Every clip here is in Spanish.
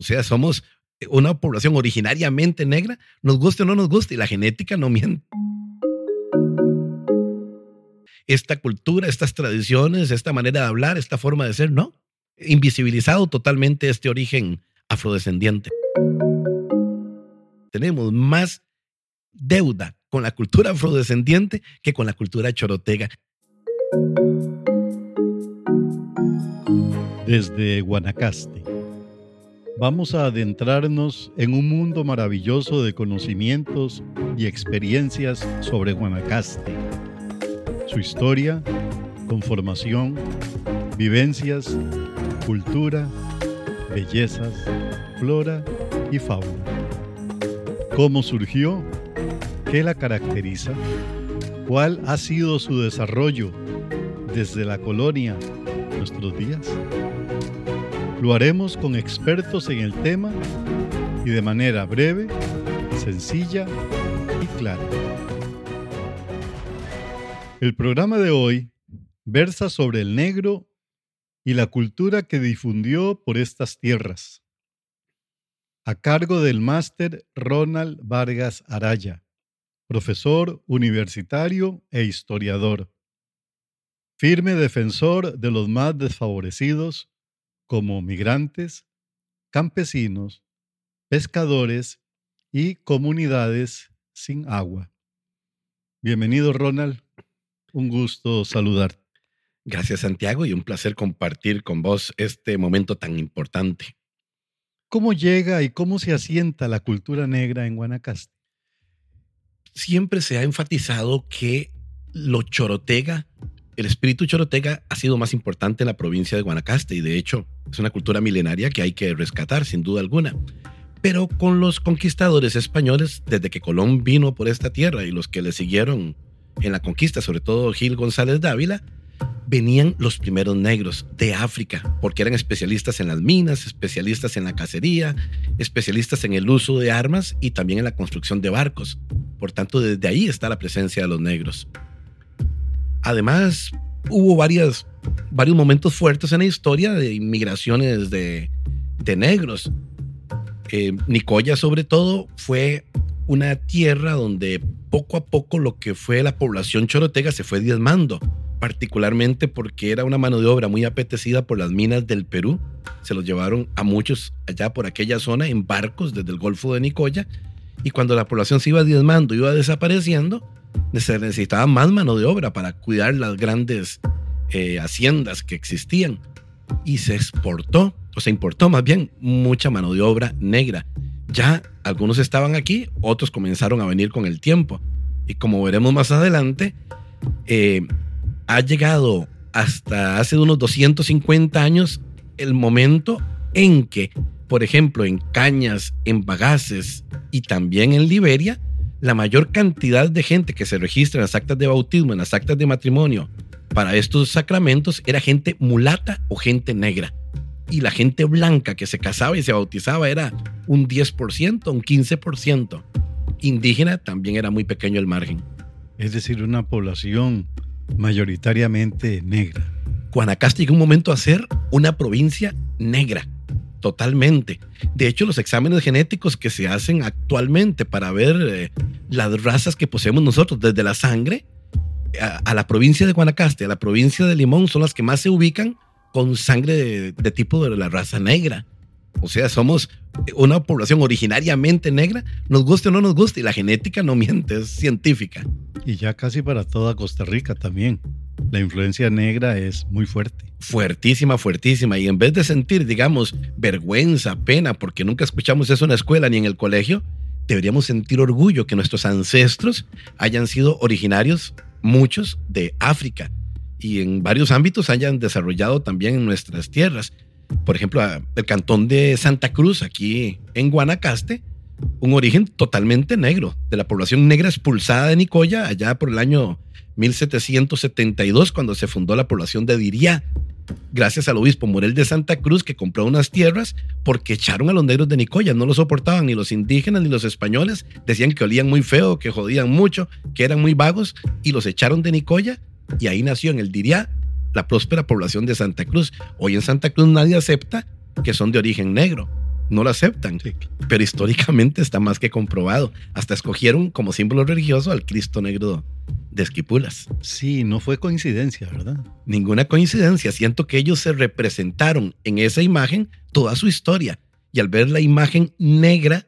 O sea, somos una población originariamente negra, nos guste o no nos guste, y la genética no miente. Esta cultura, estas tradiciones, esta manera de hablar, esta forma de ser, no. Invisibilizado totalmente este origen afrodescendiente. Tenemos más deuda con la cultura afrodescendiente que con la cultura chorotega. Desde Guanacaste vamos a adentrarnos en un mundo maravilloso de conocimientos y experiencias sobre Guanacaste, su historia, conformación, vivencias, cultura, bellezas, flora y fauna. ¿Cómo surgió? ¿Qué la caracteriza? ¿Cuál ha sido su desarrollo desde la colonia nuestros días? Lo haremos con expertos en el tema y de manera breve, sencilla y clara. El programa de hoy versa sobre el negro y la cultura que difundió por estas tierras, a cargo del máster Ronald Vargas Araya, profesor universitario e historiador, firme defensor de los más desfavorecidos como migrantes, campesinos, pescadores y comunidades sin agua. Bienvenido, Ronald. Un gusto saludarte. Gracias, Santiago, y un placer compartir con vos este momento tan importante. ¿Cómo llega y cómo se asienta la cultura negra en Guanacaste? Siempre se ha enfatizado que lo chorotega el espíritu chorotega ha sido más importante en la provincia de Guanacaste y de hecho es una cultura milenaria que hay que rescatar sin duda alguna. Pero con los conquistadores españoles, desde que Colón vino por esta tierra y los que le siguieron en la conquista, sobre todo Gil González Dávila, venían los primeros negros de África, porque eran especialistas en las minas, especialistas en la cacería, especialistas en el uso de armas y también en la construcción de barcos. Por tanto, desde ahí está la presencia de los negros. Además, hubo varias, varios momentos fuertes en la historia de inmigraciones de, negros. Eh, Nicoya, sobre todo, fue una tierra donde poco a poco lo que fue la población chorotega se fue diezmando, particularmente porque era una mano de obra muy apetecida por las minas del Perú. Se los llevaron a muchos allá por aquella zona en barcos desde el Golfo de Nicoya. Y cuando la población se iba diezmando, iba desapareciendo, se necesitaba más mano de obra para cuidar las grandes eh, haciendas que existían. Y se exportó, o se importó más bien, mucha mano de obra negra. Ya algunos estaban aquí, otros comenzaron a venir con el tiempo. Y como veremos más adelante, eh, ha llegado hasta hace unos 250 años el momento en que, por ejemplo, en Cañas, en Bagaces y también en Liberia, la mayor cantidad de gente que se registra en las actas de bautismo, en las actas de matrimonio para estos sacramentos era gente mulata o gente negra. Y la gente blanca que se casaba y se bautizaba era un 10%, un 15%. Indígena también era muy pequeño el margen. Es decir, una población mayoritariamente negra. Guanacaste llegó un momento a ser una provincia negra Totalmente. De hecho, los exámenes genéticos que se hacen actualmente para ver eh, las razas que poseemos nosotros desde la sangre a, la provincia de Guanacaste, a la provincia de Limón, son las que más se ubican con sangre de, tipo de la raza negra. O sea, somos una población originariamente negra, nos guste o no nos guste, y la genética no miente, es científica. Y ya casi para toda Costa Rica también. La influencia negra es muy fuerte fuertísima, fuertísima. Y en vez de sentir, digamos, vergüenza, pena, porque nunca escuchamos eso en la escuela ni en el colegio, deberíamos sentir orgullo que nuestros ancestros hayan sido originarios, muchos, de África y en varios ámbitos hayan desarrollado también en nuestras tierras. Por ejemplo, el cantón de Santa Cruz, aquí en Guanacaste, un origen totalmente negro, de la población negra expulsada de Nicoya allá por el año 1772, cuando se fundó la población de Diría, gracias al obispo Morel de Santa Cruz que compró unas tierras porque echaron a los negros de Nicoya, no lo soportaban ni los indígenas ni los españoles, decían que olían muy feo, que jodían mucho, que eran muy vagos y los echaron de Nicoya y ahí nació en el Diría la próspera población de Santa Cruz. Hoy en Santa Cruz nadie acepta que son de origen negro. No lo aceptan, pero históricamente está más que comprobado. Hasta escogieron como símbolo religioso al Cristo Negro de Esquipulas. Sí, no fue coincidencia, ¿verdad? Ninguna coincidencia. Siento que ellos se representaron en esa imagen toda su historia. Y al ver la imagen negra,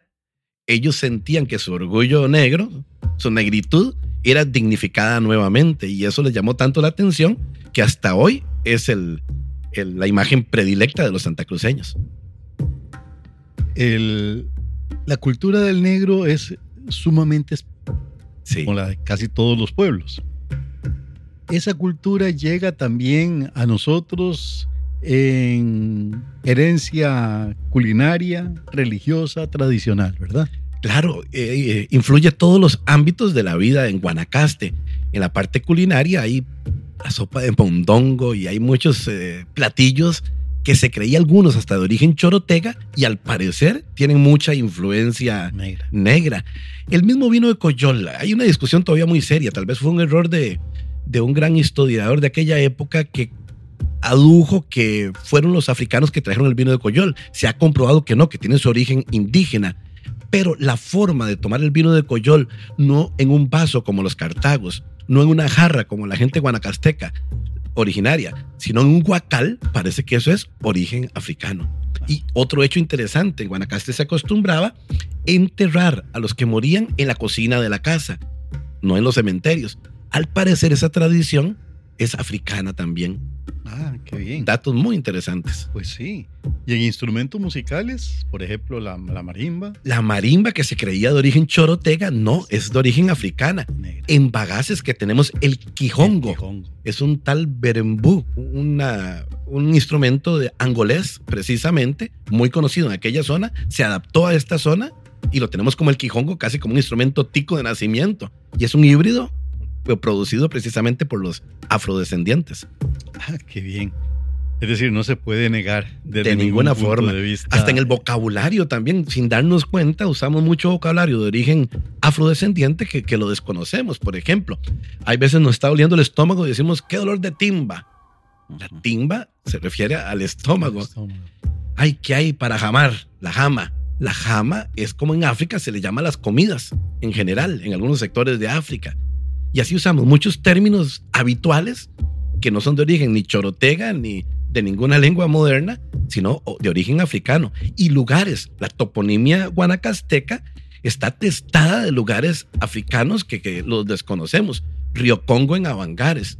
ellos sentían que su orgullo negro, su negritud, era dignificada nuevamente. Y eso les llamó tanto la atención que hasta hoy es el, la imagen predilecta de los santacruceños. El, la cultura del negro es sumamente como la de casi todos los pueblos. Esa cultura llega también a nosotros en herencia culinaria, religiosa, tradicional, ¿verdad? Claro, eh, eh, influye todos los ámbitos de la vida en Guanacaste. En la parte culinaria hay la sopa de mondongo y hay muchos eh, platillos que se creía algunos hasta de origen chorotega y al parecer tienen mucha influencia negra. El mismo vino de Coyol, hay una discusión todavía muy seria, tal vez fue un error de, de un gran historiador de aquella época que adujo que fueron los africanos que trajeron el vino de Coyol. Se ha comprobado que no, que tiene su origen indígena. Pero la forma de tomar el vino de Coyol, no en un vaso como los cartagos, no en una jarra como la gente guanacasteca originaria, sino en un guacal, parece que eso es origen africano. Y otro hecho interesante, en Guanacaste se acostumbraba enterrar a los que morían en la cocina de la casa, no en los cementerios. Al parecer esa tradición es africana también. Ah, qué bien. Datos muy interesantes. Pues sí. ¿Y en instrumentos musicales? Por ejemplo, la, marimba. La marimba que se creía de origen chorotega, no, es de origen africana. En bagaces que tenemos el quijongo. Es un tal berembú, una, un instrumento de angolés, precisamente, muy conocido en aquella zona. Se adaptó a esta zona y lo tenemos como el quijongo, casi como un instrumento tico de nacimiento. Y es un híbrido producido precisamente por los afrodescendientes. Ah, qué bien. Es decir, no se puede negar de ninguna forma. Hasta en el vocabulario también, sin darnos cuenta, usamos mucho vocabulario de origen afrodescendiente que, que lo desconocemos. Por ejemplo, hay veces nos está doliendo el estómago y decimos, qué dolor de timba. La timba se refiere al estómago. Ay, ¿qué hay para jamar? La jama. La jama es como en África se le llama las comidas en general, en algunos sectores de África. Y así usamos muchos términos habituales que no son de origen ni chorotega ni de ninguna lengua moderna, sino de origen africano. Y lugares, la toponimia guanacasteca está testada de lugares africanos que, los desconocemos. Río Congo en Avangares,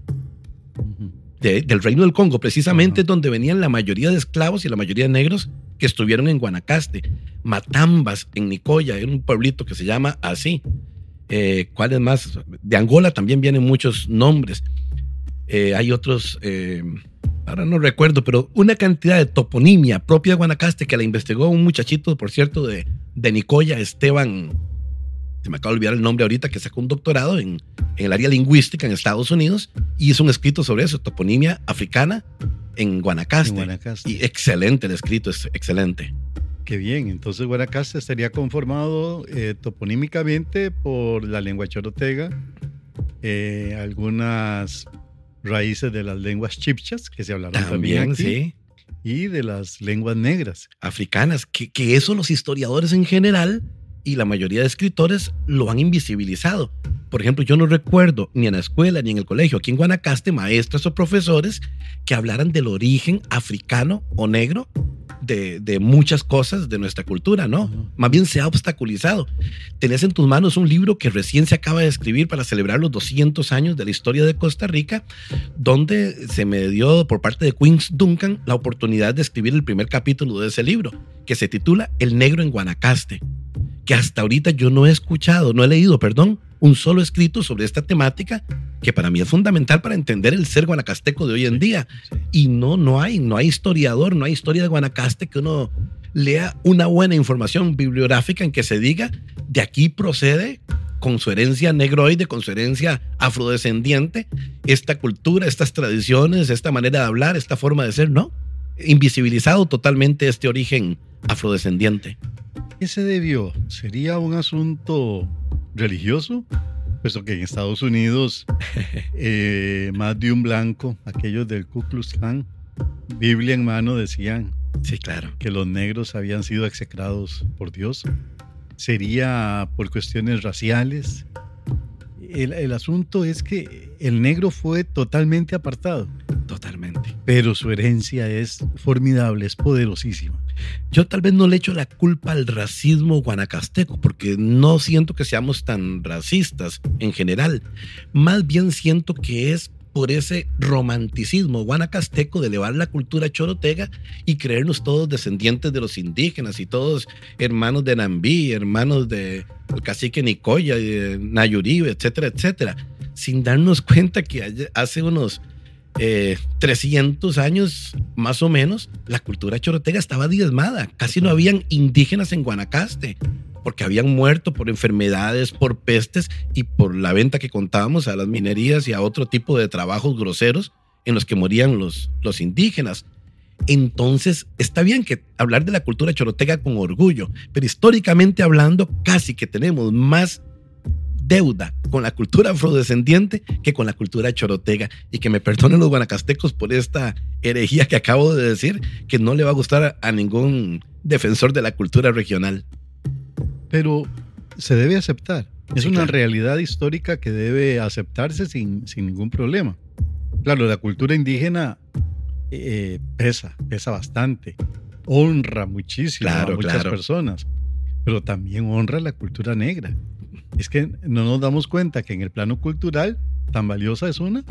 del Reino del Congo, precisamente donde venían la mayoría de esclavos y la mayoría de negros que estuvieron en Guanacaste. Matambas en Nicoya, en un pueblito que se llama así. Eh, ¿Cuáles más? De Angola también vienen muchos nombres. Eh, hay otros, eh, ahora no recuerdo, pero una cantidad de toponimia propia de Guanacaste que la investigó un muchachito, por cierto, de, de Nicoya, Esteban, se me acaba de olvidar el nombre ahorita, que sacó un doctorado en, en el área lingüística en Estados Unidos y hizo un escrito sobre eso, toponimia africana en Guanacaste. En Guanacaste. Y excelente el escrito, es excelente. Qué bien, entonces Guanacaste estaría conformado eh, toponímicamente por la lengua chorotega, eh, algunas raíces de las lenguas chipchas que se hablaron también, aquí, y de las lenguas negras. Africanas, que, que eso los historiadores en general y la mayoría de escritores lo han invisibilizado. Por ejemplo, yo no recuerdo ni en la escuela ni en el colegio, aquí en Guanacaste, maestros o profesores que hablaran del origen africano o negro de, muchas cosas de nuestra cultura, ¿no? Más bien se ha obstaculizado. Tenés en tus manos un libro que recién se acaba de escribir para celebrar los 200 años de la historia de Costa Rica, donde se me dio por parte de Queens Duncan la oportunidad de escribir el primer capítulo de ese libro, que se titula El negro en Guanacaste, que hasta ahorita yo no he escuchado, no he leído, perdón, un solo escrito sobre esta temática que para mí es fundamental para entender el ser guanacasteco de hoy en día. Y no, no hay, no hay historiador, no hay historia de Guanacaste que uno lea una buena información bibliográfica en que se diga de aquí procede con su herencia negroide, con su herencia afrodescendiente, esta cultura, estas tradiciones, esta manera de hablar, esta forma de ser, ¿no? Invisibilizado totalmente este origen afrodescendiente. ¿Qué se debió? ¿Sería un asunto religioso? Puesto que en Estados Unidos eh, más de un blanco, aquellos del Ku Klux Klan, Biblia en mano, decían Sí, claro. Que los negros habían sido execrados por Dios. Sería por cuestiones raciales. El, el asunto es que el negro fue totalmente apartado. Totalmente. Pero su herencia es formidable, es poderosísima. Yo tal vez no le echo la culpa al racismo guanacasteco, porque no siento que seamos tan racistas en general. Más bien siento que es por ese romanticismo guanacasteco de elevar la cultura chorotega y creernos todos descendientes de los indígenas y todos hermanos de Nambí, hermanos de cacique Nicoya, de Nayuribe, etcétera, etcétera, sin darnos cuenta que hace unos 300 eh, años más o menos, la cultura chorotega estaba diezmada. Casi no habían indígenas en Guanacaste, porque habían muerto por enfermedades, por pestes y por la venta que contábamos a las minerías y a otro tipo de trabajos groseros en los que morían los, los indígenas. Entonces, está bien que hablar de la cultura chorotega con orgullo, pero históricamente hablando, casi que tenemos más deuda con la cultura afrodescendiente que con la cultura chorotega. Y que me perdonen los guanacastecos por esta herejía que acabo de decir, que no le va a gustar a ningún defensor de la cultura regional. Pero se debe aceptar. Es una realidad histórica que debe aceptarse sin, sin ningún problema. Claro, la cultura indígena eh, pesa, pesa bastante. Honra muchísimo a muchas personas, pero también honra la cultura negra es que no nos damos cuenta que en el plano cultural tan valiosa es una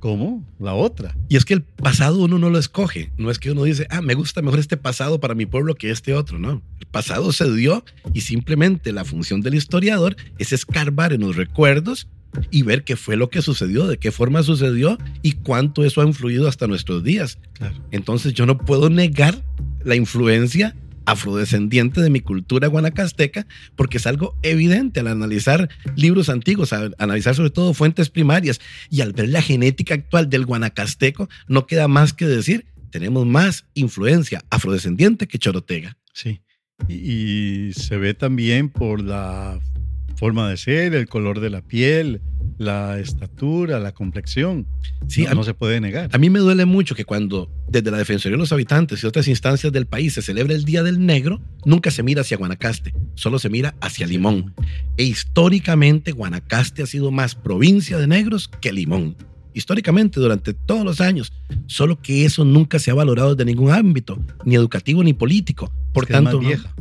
como la otra. Y es que el pasado uno no lo escoge. No es que uno dice, ah, me gusta mejor este pasado para mi pueblo que este otro. No. El pasado se dio y simplemente la función del historiador es escarbar en los recuerdos y ver qué fue lo que sucedió, de qué forma sucedió y cuánto eso ha influido hasta nuestros días. Entonces yo no puedo negar la influencia afrodescendiente de mi cultura guanacasteca, porque es algo evidente al analizar libros antiguos, al analizar sobre todo fuentes primarias y al ver la genética actual del guanacasteco, no queda más que decir, tenemos más influencia afrodescendiente que chorotega. Sí, y, se ve también por la forma de ser, el color de la piel, la estatura, la complexión. Sí, no, se puede negar. A mí me duele mucho que cuando desde la Defensoría de los Habitantes y otras instancias del país se celebra el Día del Negro, nunca se mira hacia Guanacaste, solo se mira hacia Limón. E históricamente Guanacaste ha sido más provincia de negros que Limón. Históricamente, durante todos los años, solo que eso nunca se ha valorado desde ningún ámbito, ni educativo ni político. Por tanto, vieja.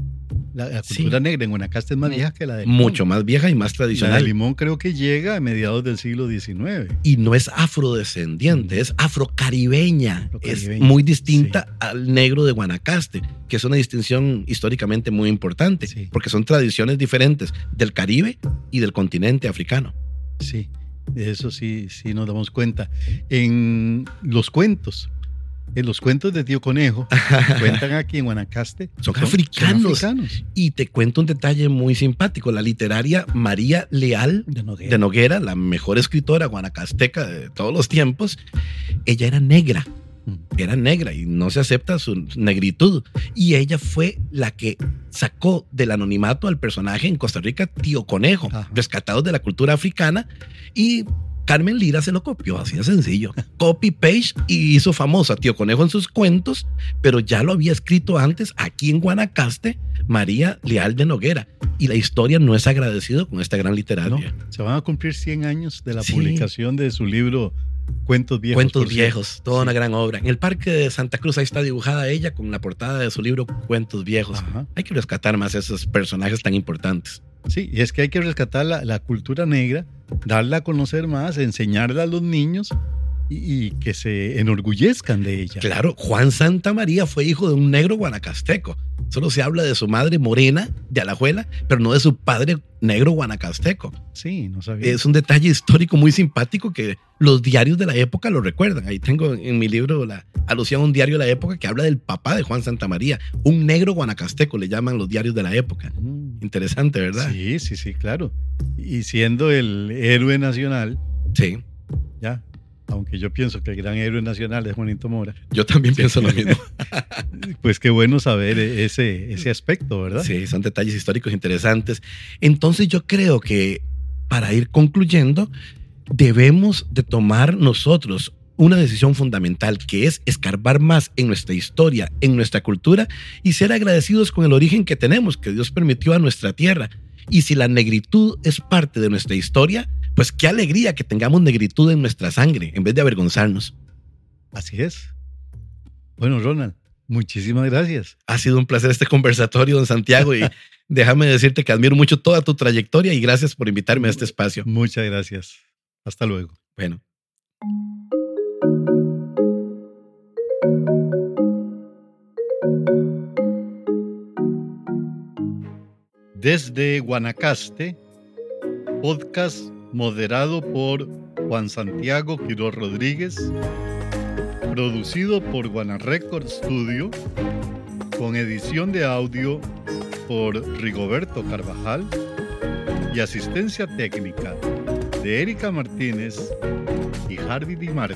La, cultura negra en Guanacaste es más vieja que la de. Mucho más vieja y más tradicional. La de Limón creo que llega a mediados del siglo XIX. Y no es afrodescendiente, es afrocaribeña. Es muy distinta al negro de Guanacaste, que es una distinción históricamente muy importante, porque son tradiciones diferentes del Caribe y del continente africano. Sí, de eso sí, sí nos damos cuenta. En los cuentos, en los cuentos de Tío Conejo, cuentan aquí en Guanacaste, son, africanos. Y te cuento un detalle muy simpático. La literaria María Leal de Noguera, la mejor escritora guanacasteca de todos los tiempos, ella era negra. Mm. Era negra y no se acepta su negritud. Y ella fue la que sacó del anonimato al personaje en Costa Rica, Tío Conejo, rescatado de la cultura africana. Y Carmen Lira se lo copió, así de sencillo. Copy page y hizo famoso a Tío Conejo en sus cuentos, pero ya lo había escrito antes aquí en Guanacaste María Leal de Noguera. Y la historia no es agradecido con esta gran literaria. se van a cumplir 100 años de la publicación de su libro Cuentos Viejos. Cuentos Viejos, toda una gran obra. En el Parque de Santa Cruz ahí está dibujada ella con la portada de su libro Cuentos Viejos. Hay que rescatar más esos personajes tan importantes. Sí, y es que hay que rescatar la, cultura negra, darla a conocer más, enseñarla a los niños y, que se enorgullezcan de ella. Claro, Juan Santa María fue hijo de un negro guanacasteco. Solo se habla de su madre morena de Alajuela, pero no de su padre negro guanacasteco. Sí, no sabía. Es un detalle histórico muy simpático que los diarios de la época lo recuerdan. Ahí tengo en mi libro la alusión a un diario de la época que habla del papá de Juan Santa María, un negro guanacasteco, le llaman los diarios de la época. Mm. Interesante, ¿verdad? Sí, sí, sí, claro. Y siendo el héroe nacional. Sí. Ya, aunque yo pienso que el gran héroe nacional es Juanito Mora. Yo también pienso lo mismo. pues qué bueno saber ese, ese aspecto, ¿verdad? Sí, son detalles históricos interesantes. Entonces yo creo que para ir concluyendo, debemos de tomar nosotros una decisión fundamental que es escarbar más en nuestra historia, en nuestra cultura y ser agradecidos con el origen que tenemos, que Dios permitió a nuestra tierra. Y si la negritud es parte de nuestra historia, pues qué alegría que tengamos negritud en nuestra sangre en vez de avergonzarnos. Así es. Bueno, Ronald, muchísimas gracias. Ha sido un placer este conversatorio, don Santiago, y déjame decirte que admiro mucho toda tu trayectoria y gracias por invitarme a este espacio. Muchas gracias. Hasta luego. Bueno. Desde Guanacaste, podcast moderado por Juan Santiago Quiroz Rodríguez, producido por Guanarecord Studio, con edición de audio por Rigoberto Carvajal y asistencia técnica de Erika Martínez y Harvey Di Marco.